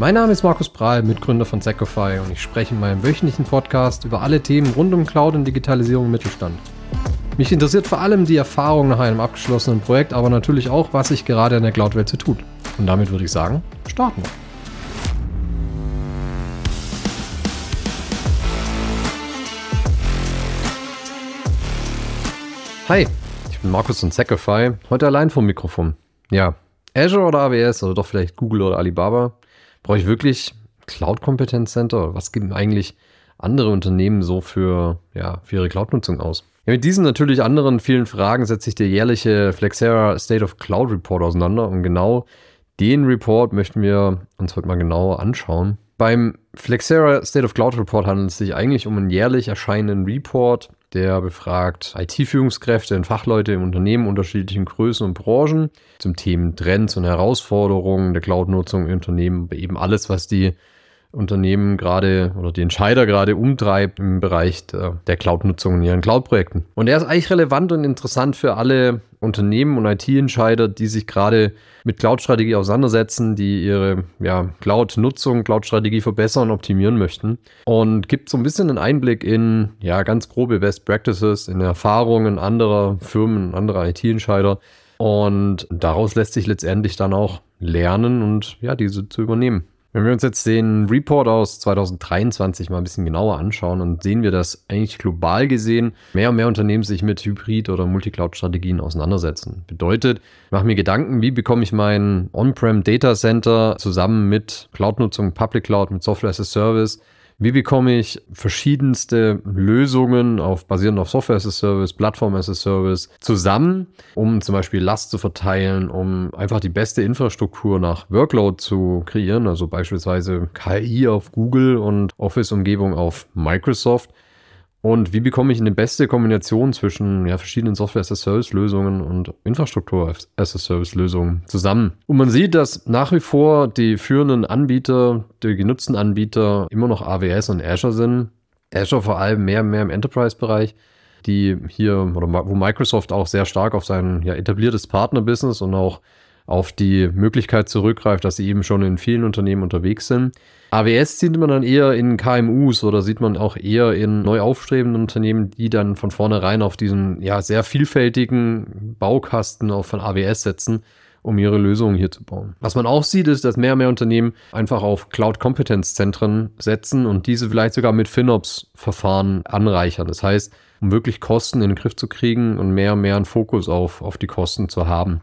Mein Name ist Markus Prahl, Mitgründer von Secofy und ich spreche in meinem wöchentlichen Podcast über alle Themen rund um Cloud und Digitalisierung im Mittelstand. Mich interessiert vor allem die Erfahrung nach einem abgeschlossenen Projekt, aber natürlich auch, was sich gerade in der Cloud-Welt so tut. Und damit würde ich sagen, starten wir. Hi, ich bin Markus von Secofy, heute allein vom Mikrofon. Ja, Azure oder AWS oder doch vielleicht Google oder Alibaba? Brauche ich wirklich Cloud Competence Center? Was geben eigentlich andere Unternehmen so für, ja, für ihre Cloud-Nutzung aus? Ja, mit diesen natürlich anderen vielen Fragen setzt sich der jährliche Flexera State of Cloud Report auseinander und genau den Report möchten wir uns heute mal genauer anschauen. Beim Flexera State of Cloud Report handelt es sich eigentlich um einen jährlich erscheinenden Report, der befragt IT-Führungskräfte und Fachleute im Unternehmen unterschiedlichen Größen und Branchen zum Themen Trends und Herausforderungen der Cloud-Nutzung im Unternehmen, eben alles, was die Unternehmen gerade oder die Entscheider gerade umtreibt im Bereich der, der Cloud-Nutzung in ihren Cloud-Projekten. Und er ist eigentlich relevant und interessant für alle Unternehmen und IT-Entscheider, die sich gerade mit Cloud-Strategie auseinandersetzen, die ihre ja, Cloud-Nutzung, Cloud-Strategie verbessern optimieren möchten. Und gibt so ein bisschen einen Einblick in ja, ganz grobe Best Practices, in Erfahrungen anderer Firmen, anderer IT-Entscheider. Und daraus lässt sich letztendlich dann auch lernen und ja, diese zu übernehmen. Wenn wir uns jetzt den Report aus 2023 mal ein bisschen genauer anschauen, dann sehen wir, dass eigentlich global gesehen mehr und mehr Unternehmen sich mit Hybrid- oder Multicloud-Strategien auseinandersetzen. Bedeutet, ich mache mir Gedanken, wie bekomme ich mein On-Prem Data Center zusammen mit Cloud-Nutzung, Public Cloud, mit Software as a Service wie bekomme ich verschiedenste Lösungen auf, basierend auf Software as a Service, Plattform as a Service zusammen, um zum Beispiel Last zu verteilen, um einfach die beste Infrastruktur nach Workload zu kreieren, also beispielsweise KI auf Google und Office-Umgebung auf Microsoft. Und wie bekomme ich eine beste Kombination zwischen ja, verschiedenen Software-as-a-Service-Lösungen und Infrastruktur-as-a-Service-Lösungen zusammen? Und man sieht, dass nach wie vor die führenden Anbieter, die genutzten Anbieter immer noch AWS und Azure sind. Azure vor allem mehr und mehr im Enterprise-Bereich, die hier, oder wo Microsoft auch sehr stark auf sein ja, etabliertes Partner-Business und auch auf die Möglichkeit zurückgreift, dass sie eben schon in vielen Unternehmen unterwegs sind. AWS sieht man dann eher in KMUs oder sieht man auch eher in neu aufstrebenden Unternehmen, die dann von vornherein auf diesen ja sehr vielfältigen Baukasten von AWS setzen, um ihre Lösungen hier zu bauen. Was man auch sieht, ist, dass mehr und mehr Unternehmen einfach auf Cloud-Kompetenzzentren setzen und diese vielleicht sogar mit FinOps-Verfahren anreichern. Das heißt, um wirklich Kosten in den Griff zu kriegen und mehr und mehr einen Fokus auf, auf die Kosten zu haben.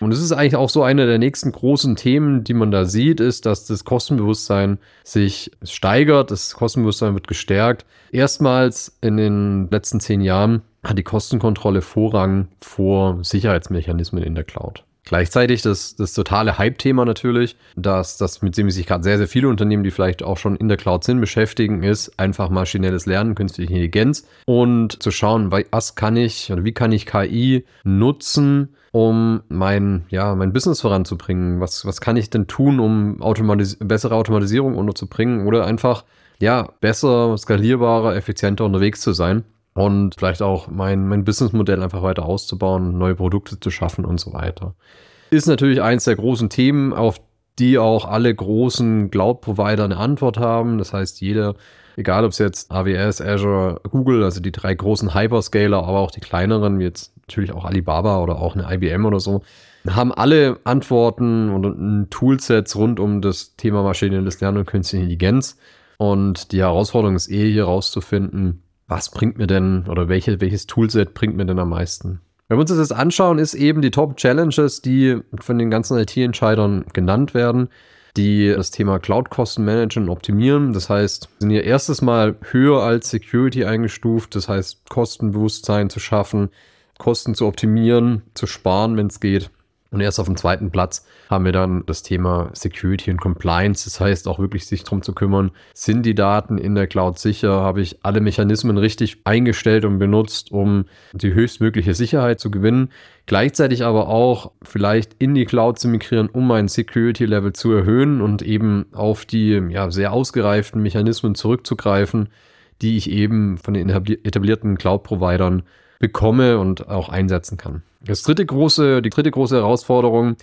Und es ist eigentlich auch so eine der nächsten großen Themen, die man da sieht, ist, dass das Kostenbewusstsein sich steigert, das Kostenbewusstsein wird gestärkt. Erstmals in den letzten zehn Jahren hat die Kostenkontrolle Vorrang vor Sicherheitsmechanismen in der Cloud. Gleichzeitig das, das totale Hype-Thema natürlich, dass das, mit dem sich gerade sehr, sehr viele Unternehmen, die vielleicht auch schon in der Cloud sind, beschäftigen, ist einfach maschinelles Lernen, künstliche Intelligenz und zu schauen, was kann ich oder wie kann ich KI nutzen, um mein, ja, mein Business voranzubringen? Was, was kann ich denn tun, um automatis bessere Automatisierung unterzubringen oder einfach, ja, besser, skalierbarer, effizienter unterwegs zu sein? Und vielleicht auch mein, mein Businessmodell einfach weiter auszubauen, neue Produkte zu schaffen und so weiter. Ist natürlich eins der großen Themen, auf die auch alle großen Cloud-Provider eine Antwort haben. Das heißt, jeder, egal ob es jetzt AWS, Azure, Google, also die drei großen Hyperscaler, aber auch die kleineren, wie jetzt natürlich auch Alibaba oder auch eine IBM oder so, haben alle Antworten und Toolsets rund um das Thema maschinelles Lernen und künstliche Intelligenz. Und die Herausforderung ist eh hier rauszufinden, was bringt mir denn oder welche, welches Toolset bringt mir denn am meisten? Wenn wir uns das jetzt anschauen, ist eben die Top Challenges, die von den ganzen IT-Entscheidern genannt werden, die das Thema Cloud-Kostenmanagement optimieren. Das heißt, sind hier erstes Mal höher als Security eingestuft. Das heißt, Kostenbewusstsein zu schaffen, Kosten zu optimieren, zu sparen, wenn es geht. Und erst auf dem zweiten Platz haben wir dann das Thema Security und Compliance. Das heißt auch wirklich sich darum zu kümmern, sind die Daten in der Cloud sicher? Habe ich alle Mechanismen richtig eingestellt und benutzt, um die höchstmögliche Sicherheit zu gewinnen? Gleichzeitig aber auch vielleicht in die Cloud zu migrieren, um mein Security-Level zu erhöhen und eben auf die ja, sehr ausgereiften Mechanismen zurückzugreifen, die ich eben von den etablierten Cloud-Providern bekomme und auch einsetzen kann. Das dritte große, die dritte große Herausforderung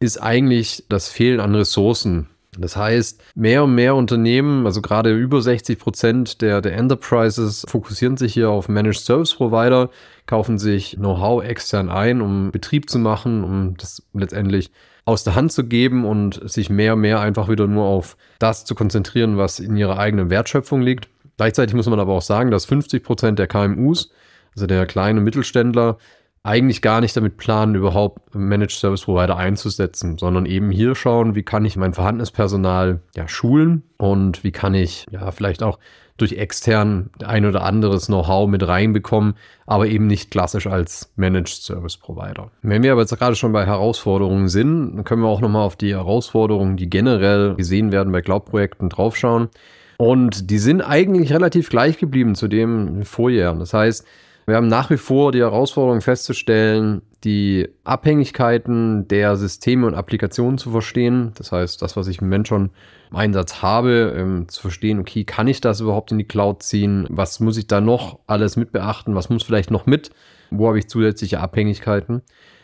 ist eigentlich das Fehlen an Ressourcen Das heißt, mehr und mehr Unternehmen, also gerade über 60 Prozent der, der Enterprises, fokussieren sich hier auf Managed Service Provider, kaufen sich Know-how extern ein, um Betrieb zu machen, um das letztendlich aus der Hand zu geben und sich mehr und mehr einfach wieder nur auf das zu konzentrieren, was in ihrer eigenen Wertschöpfung liegt. Gleichzeitig muss man aber auch sagen, dass 50 Prozent der KMUs, also der kleinen Mittelständler, eigentlich gar nicht damit planen, überhaupt Managed Service Provider einzusetzen, sondern eben hier schauen, wie kann ich mein vorhandenes Personal ja schulen und wie kann ich ja vielleicht auch durch extern ein oder anderes Know-how mit reinbekommen, aber eben nicht klassisch als Managed Service Provider. Wenn wir aber jetzt gerade schon bei Herausforderungen sind, dann können wir auch nochmal auf die Herausforderungen, die generell gesehen werden bei Cloud-Projekten draufschauen. Und die sind eigentlich relativ gleich geblieben zu dem Vorjahr. Das heißt, wir haben nach wie vor die Herausforderung festzustellen, die Abhängigkeiten der Systeme und Applikationen zu verstehen. Das heißt, das, was ich im Moment schon im Einsatz habe, ähm, zu verstehen, okay, kann ich das überhaupt in die Cloud ziehen? Was muss ich da noch alles mit beachten? Was muss vielleicht noch mit? Wo habe ich zusätzliche Abhängigkeiten?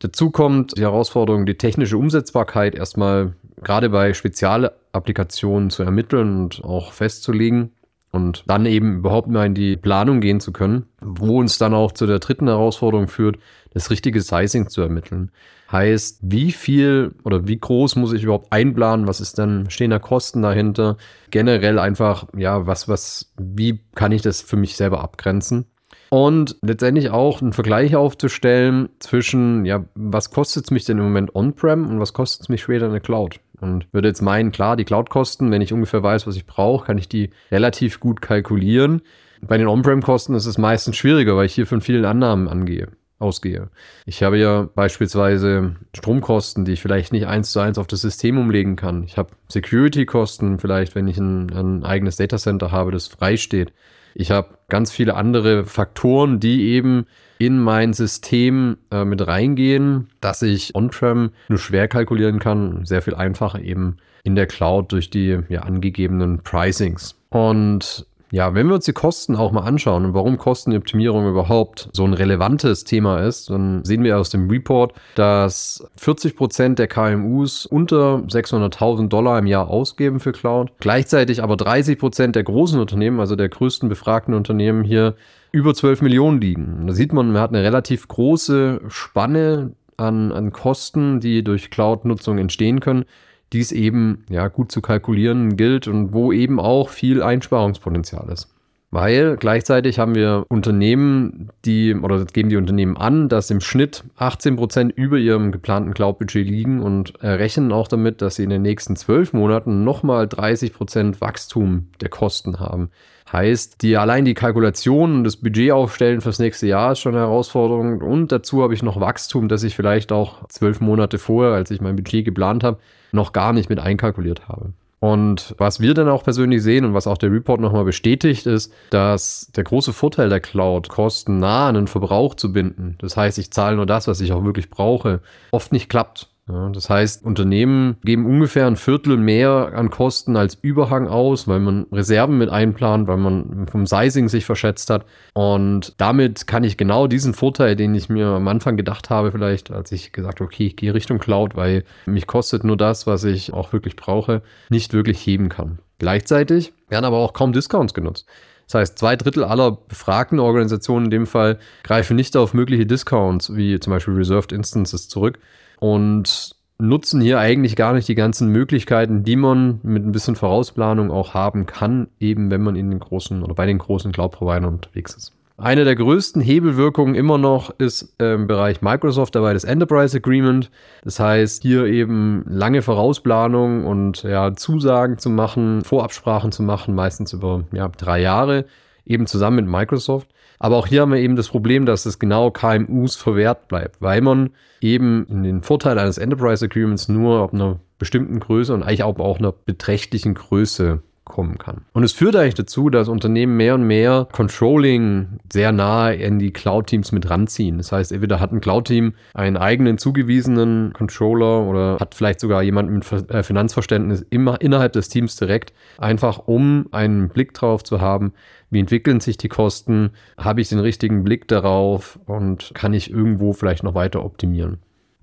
Dazu kommt die Herausforderung, die technische Umsetzbarkeit erstmal gerade bei Spezialapplikationen zu ermitteln und auch festzulegen und dann eben überhaupt mal in die Planung gehen zu können, wo uns dann auch zu der dritten Herausforderung führt, das richtige Sizing zu ermitteln. Heißt, wie viel oder wie groß muss ich überhaupt einplanen? Was ist dann stehender Kosten dahinter? Generell einfach, ja, was, was, wie kann ich das für mich selber abgrenzen? Und letztendlich auch einen Vergleich aufzustellen zwischen, ja, was kostet es mich denn im Moment on-prem und was kostet es mich später in der Cloud? Und würde jetzt meinen, klar, die Cloud-Kosten, wenn ich ungefähr weiß, was ich brauche, kann ich die relativ gut kalkulieren. Bei den On-Prem-Kosten ist es meistens schwieriger, weil ich hier von vielen Annahmen angehe, ausgehe. Ich habe ja beispielsweise Stromkosten, die ich vielleicht nicht eins zu eins auf das System umlegen kann. Ich habe Security-Kosten vielleicht, wenn ich ein, ein eigenes Datacenter habe, das frei steht. Ich habe ganz viele andere Faktoren, die eben in mein System äh, mit reingehen, dass ich on-prem nur schwer kalkulieren kann, sehr viel einfacher eben in der Cloud durch die ja, angegebenen Pricings. Und ja, wenn wir uns die Kosten auch mal anschauen und warum Kostenoptimierung überhaupt so ein relevantes Thema ist, dann sehen wir aus dem Report, dass 40 Prozent der KMUs unter 600.000 Dollar im Jahr ausgeben für Cloud. Gleichzeitig aber 30 Prozent der großen Unternehmen, also der größten befragten Unternehmen hier, über 12 Millionen liegen. Da sieht man, man hat eine relativ große Spanne an, an Kosten, die durch Cloud-Nutzung entstehen können die es eben ja gut zu kalkulieren gilt und wo eben auch viel Einsparungspotenzial ist. Weil gleichzeitig haben wir Unternehmen, die, oder geben die Unternehmen an, dass im Schnitt 18 Prozent über ihrem geplanten Cloud-Budget liegen und rechnen auch damit, dass sie in den nächsten zwölf Monaten nochmal 30 Prozent Wachstum der Kosten haben. Heißt, die allein die Kalkulation und das Budget aufstellen fürs nächste Jahr ist schon eine Herausforderung. Und dazu habe ich noch Wachstum, das ich vielleicht auch zwölf Monate vorher, als ich mein Budget geplant habe, noch gar nicht mit einkalkuliert habe. Und was wir dann auch persönlich sehen und was auch der Report nochmal bestätigt, ist, dass der große Vorteil der Cloud, Kosten nah an den Verbrauch zu binden, das heißt, ich zahle nur das, was ich auch wirklich brauche, oft nicht klappt. Ja, das heißt, Unternehmen geben ungefähr ein Viertel mehr an Kosten als Überhang aus, weil man Reserven mit einplant, weil man vom Sizing sich verschätzt hat. Und damit kann ich genau diesen Vorteil, den ich mir am Anfang gedacht habe, vielleicht, als ich gesagt habe, okay, ich gehe Richtung Cloud, weil mich kostet nur das, was ich auch wirklich brauche, nicht wirklich heben kann. Gleichzeitig werden aber auch kaum Discounts genutzt. Das heißt, zwei Drittel aller befragten Organisationen in dem Fall greifen nicht auf mögliche Discounts, wie zum Beispiel Reserved Instances, zurück, und nutzen hier eigentlich gar nicht die ganzen Möglichkeiten, die man mit ein bisschen Vorausplanung auch haben kann, eben wenn man in den großen oder bei den großen Cloud-Providern unterwegs ist. Eine der größten Hebelwirkungen immer noch ist im Bereich Microsoft dabei das Enterprise Agreement. Das heißt, hier eben lange Vorausplanung und ja, Zusagen zu machen, Vorabsprachen zu machen, meistens über ja, drei Jahre, eben zusammen mit Microsoft. Aber auch hier haben wir eben das Problem, dass es genau KMUs verwehrt bleibt, weil man eben den Vorteil eines Enterprise Agreements nur ab einer bestimmten Größe und eigentlich auch, auch einer beträchtlichen Größe kommen kann. Und es führt eigentlich dazu, dass Unternehmen mehr und mehr Controlling sehr nahe in die Cloud-Teams mit ranziehen. Das heißt, entweder hat ein Cloud-Team einen eigenen zugewiesenen Controller oder hat vielleicht sogar jemanden mit äh, Finanzverständnis immer innerhalb des Teams direkt, einfach um einen Blick drauf zu haben, wie entwickeln sich die Kosten, habe ich den richtigen Blick darauf und kann ich irgendwo vielleicht noch weiter optimieren.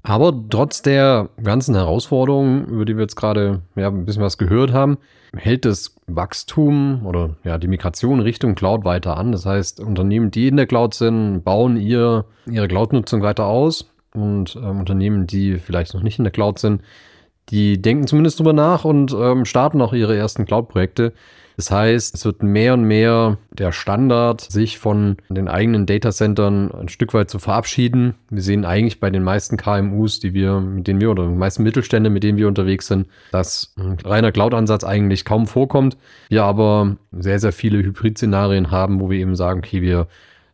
Aber trotz der ganzen Herausforderungen, über die wir jetzt gerade ja, ein bisschen was gehört haben, hält das Wachstum oder ja, die Migration Richtung Cloud weiter an. Das heißt, Unternehmen, die in der Cloud sind, bauen ihr, ihre Cloud-Nutzung weiter aus. Und ähm, Unternehmen, die vielleicht noch nicht in der Cloud sind, die denken zumindest drüber nach und ähm, starten auch ihre ersten Cloud-Projekte. Das heißt, es wird mehr und mehr der Standard, sich von den eigenen Datacentern ein Stück weit zu verabschieden. Wir sehen eigentlich bei den meisten KMUs, die wir, mit denen wir oder den meisten Mittelstände, mit denen wir unterwegs sind, dass ein reiner Cloud-Ansatz eigentlich kaum vorkommt. Wir aber sehr, sehr viele Hybrid-Szenarien haben, wo wir eben sagen, okay, wir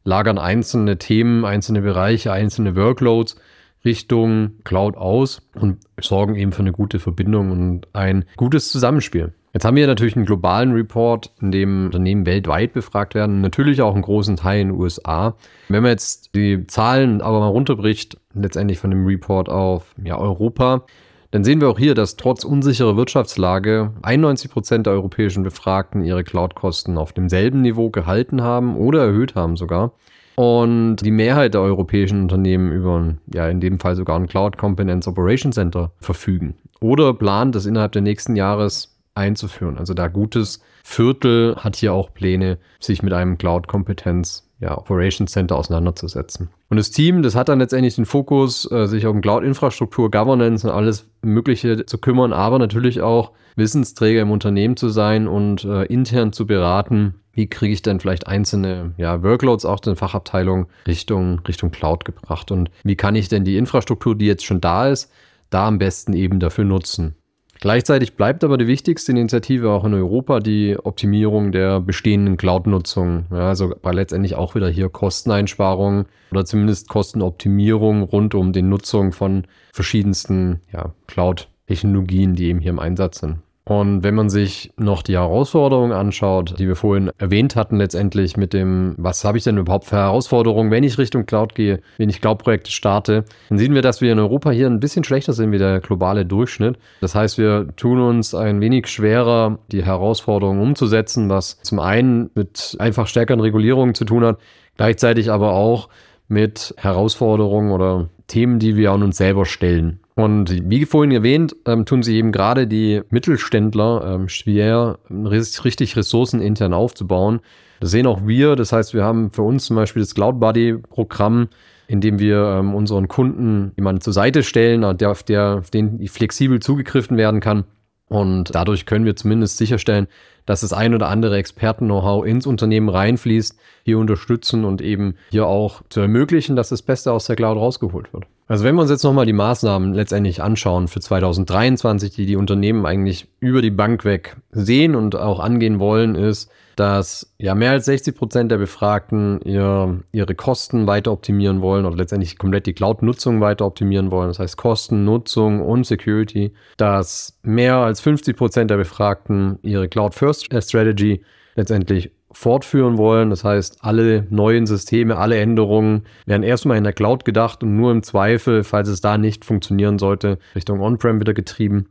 lagern einzelne Themen, einzelne Bereiche, einzelne Workloads Richtung Cloud aus und sorgen eben für eine gute Verbindung und ein gutes Zusammenspiel. Jetzt haben wir natürlich einen globalen Report, in dem Unternehmen weltweit befragt werden, natürlich auch einen großen Teil in den USA. Wenn man jetzt die Zahlen aber mal runterbricht, letztendlich von dem Report auf ja, Europa, dann sehen wir auch hier, dass trotz unsicherer Wirtschaftslage 91 Prozent der europäischen Befragten ihre Cloud-Kosten auf demselben Niveau gehalten haben oder erhöht haben sogar. Und die Mehrheit der europäischen Unternehmen über, ja, in dem Fall sogar ein Cloud Competence Operation Center verfügen. Oder plant es innerhalb der nächsten Jahres einzuführen. Also da gutes Viertel hat hier auch Pläne, sich mit einem Cloud-Kompetenz ja, Operations Center auseinanderzusetzen. Und das Team, das hat dann letztendlich den Fokus, äh, sich um Cloud-Infrastruktur, Governance und alles Mögliche zu kümmern, aber natürlich auch Wissensträger im Unternehmen zu sein und äh, intern zu beraten, wie kriege ich denn vielleicht einzelne ja, Workloads auch in Fachabteilung Richtung, Richtung Cloud gebracht und wie kann ich denn die Infrastruktur, die jetzt schon da ist, da am besten eben dafür nutzen. Gleichzeitig bleibt aber die wichtigste Initiative auch in Europa die Optimierung der bestehenden Cloud-Nutzung. Ja, also letztendlich auch wieder hier Kosteneinsparungen oder zumindest Kostenoptimierung rund um die Nutzung von verschiedensten ja, Cloud-Technologien, die eben hier im Einsatz sind. Und wenn man sich noch die Herausforderungen anschaut, die wir vorhin erwähnt hatten, letztendlich mit dem, was habe ich denn überhaupt für Herausforderungen, wenn ich Richtung Cloud gehe, wenn ich Cloud-Projekte starte, dann sehen wir, dass wir in Europa hier ein bisschen schlechter sind wie der globale Durchschnitt. Das heißt, wir tun uns ein wenig schwerer, die Herausforderungen umzusetzen, was zum einen mit einfach stärkeren Regulierungen zu tun hat, gleichzeitig aber auch mit Herausforderungen oder Themen, die wir an uns selber stellen. Und wie vorhin erwähnt, ähm, tun sie eben gerade die Mittelständler ähm, schwer, richtig Ressourcen intern aufzubauen. Das sehen auch wir. Das heißt, wir haben für uns zum Beispiel das Cloud Buddy Programm, in dem wir ähm, unseren Kunden jemanden zur Seite stellen, der, auf, der, auf den flexibel zugegriffen werden kann. Und dadurch können wir zumindest sicherstellen, dass das ein oder andere Experten-Know-how ins Unternehmen reinfließt, hier unterstützen und eben hier auch zu ermöglichen, dass das Beste aus der Cloud rausgeholt wird. Also wenn wir uns jetzt nochmal die Maßnahmen letztendlich anschauen für 2023, die die Unternehmen eigentlich über die Bank weg sehen und auch angehen wollen, ist, dass ja mehr als 60 Prozent der Befragten ihr, ihre Kosten weiter optimieren wollen oder letztendlich komplett die Cloud-Nutzung weiter optimieren wollen. Das heißt Kosten, Nutzung und Security. Dass mehr als 50 Prozent der Befragten ihre Cloud-First-Strategy letztendlich fortführen wollen. Das heißt, alle neuen Systeme, alle Änderungen werden erstmal in der Cloud gedacht und nur im Zweifel, falls es da nicht funktionieren sollte, Richtung On-Prem wieder getrieben.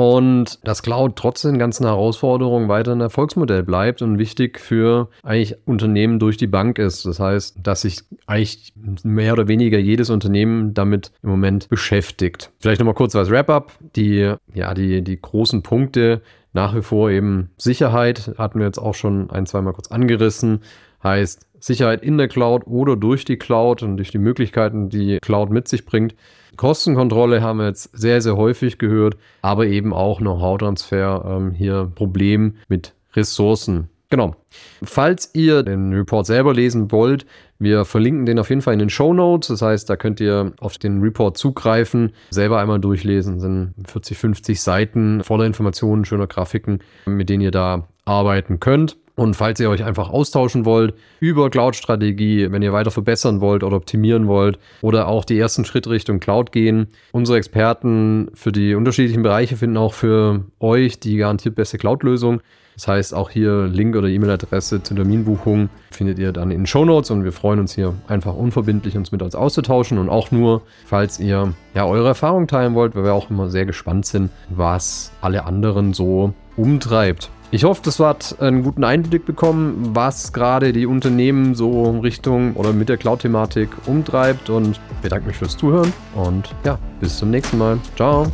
Und das Cloud trotz den ganzen Herausforderungen weiter ein Erfolgsmodell bleibt und wichtig für eigentlich Unternehmen durch die Bank ist. Das heißt, dass sich eigentlich mehr oder weniger jedes Unternehmen damit im Moment beschäftigt. Vielleicht nochmal kurz als Wrap-up. Die, ja, die, die großen Punkte, nach wie vor eben Sicherheit, hatten wir jetzt auch schon ein, zweimal kurz angerissen. Heißt Sicherheit in der Cloud oder durch die Cloud und durch die Möglichkeiten, die Cloud mit sich bringt. Kostenkontrolle haben wir jetzt sehr, sehr häufig gehört, aber eben auch Know-how-Transfer, ähm, hier Problem mit Ressourcen. Genau. Falls ihr den Report selber lesen wollt, wir verlinken den auf jeden Fall in den Show Notes. Das heißt, da könnt ihr auf den Report zugreifen, selber einmal durchlesen. Das sind 40, 50 Seiten voller Informationen, schöner Grafiken, mit denen ihr da arbeiten könnt. Und falls ihr euch einfach austauschen wollt über Cloud-Strategie, wenn ihr weiter verbessern wollt oder optimieren wollt oder auch die ersten Schritte Richtung Cloud gehen, unsere Experten für die unterschiedlichen Bereiche finden auch für euch die garantiert beste Cloud-Lösung. Das heißt, auch hier Link oder E-Mail-Adresse zur Terminbuchung findet ihr dann in den Show Notes und wir freuen uns hier einfach unverbindlich, uns mit uns auszutauschen und auch nur, falls ihr ja eure Erfahrungen teilen wollt, weil wir auch immer sehr gespannt sind, was alle anderen so umtreibt. Ich hoffe, das hat einen guten Einblick bekommen, was gerade die Unternehmen so Richtung oder mit der Cloud-Thematik umtreibt und bedanke mich fürs Zuhören und ja, bis zum nächsten Mal. Ciao.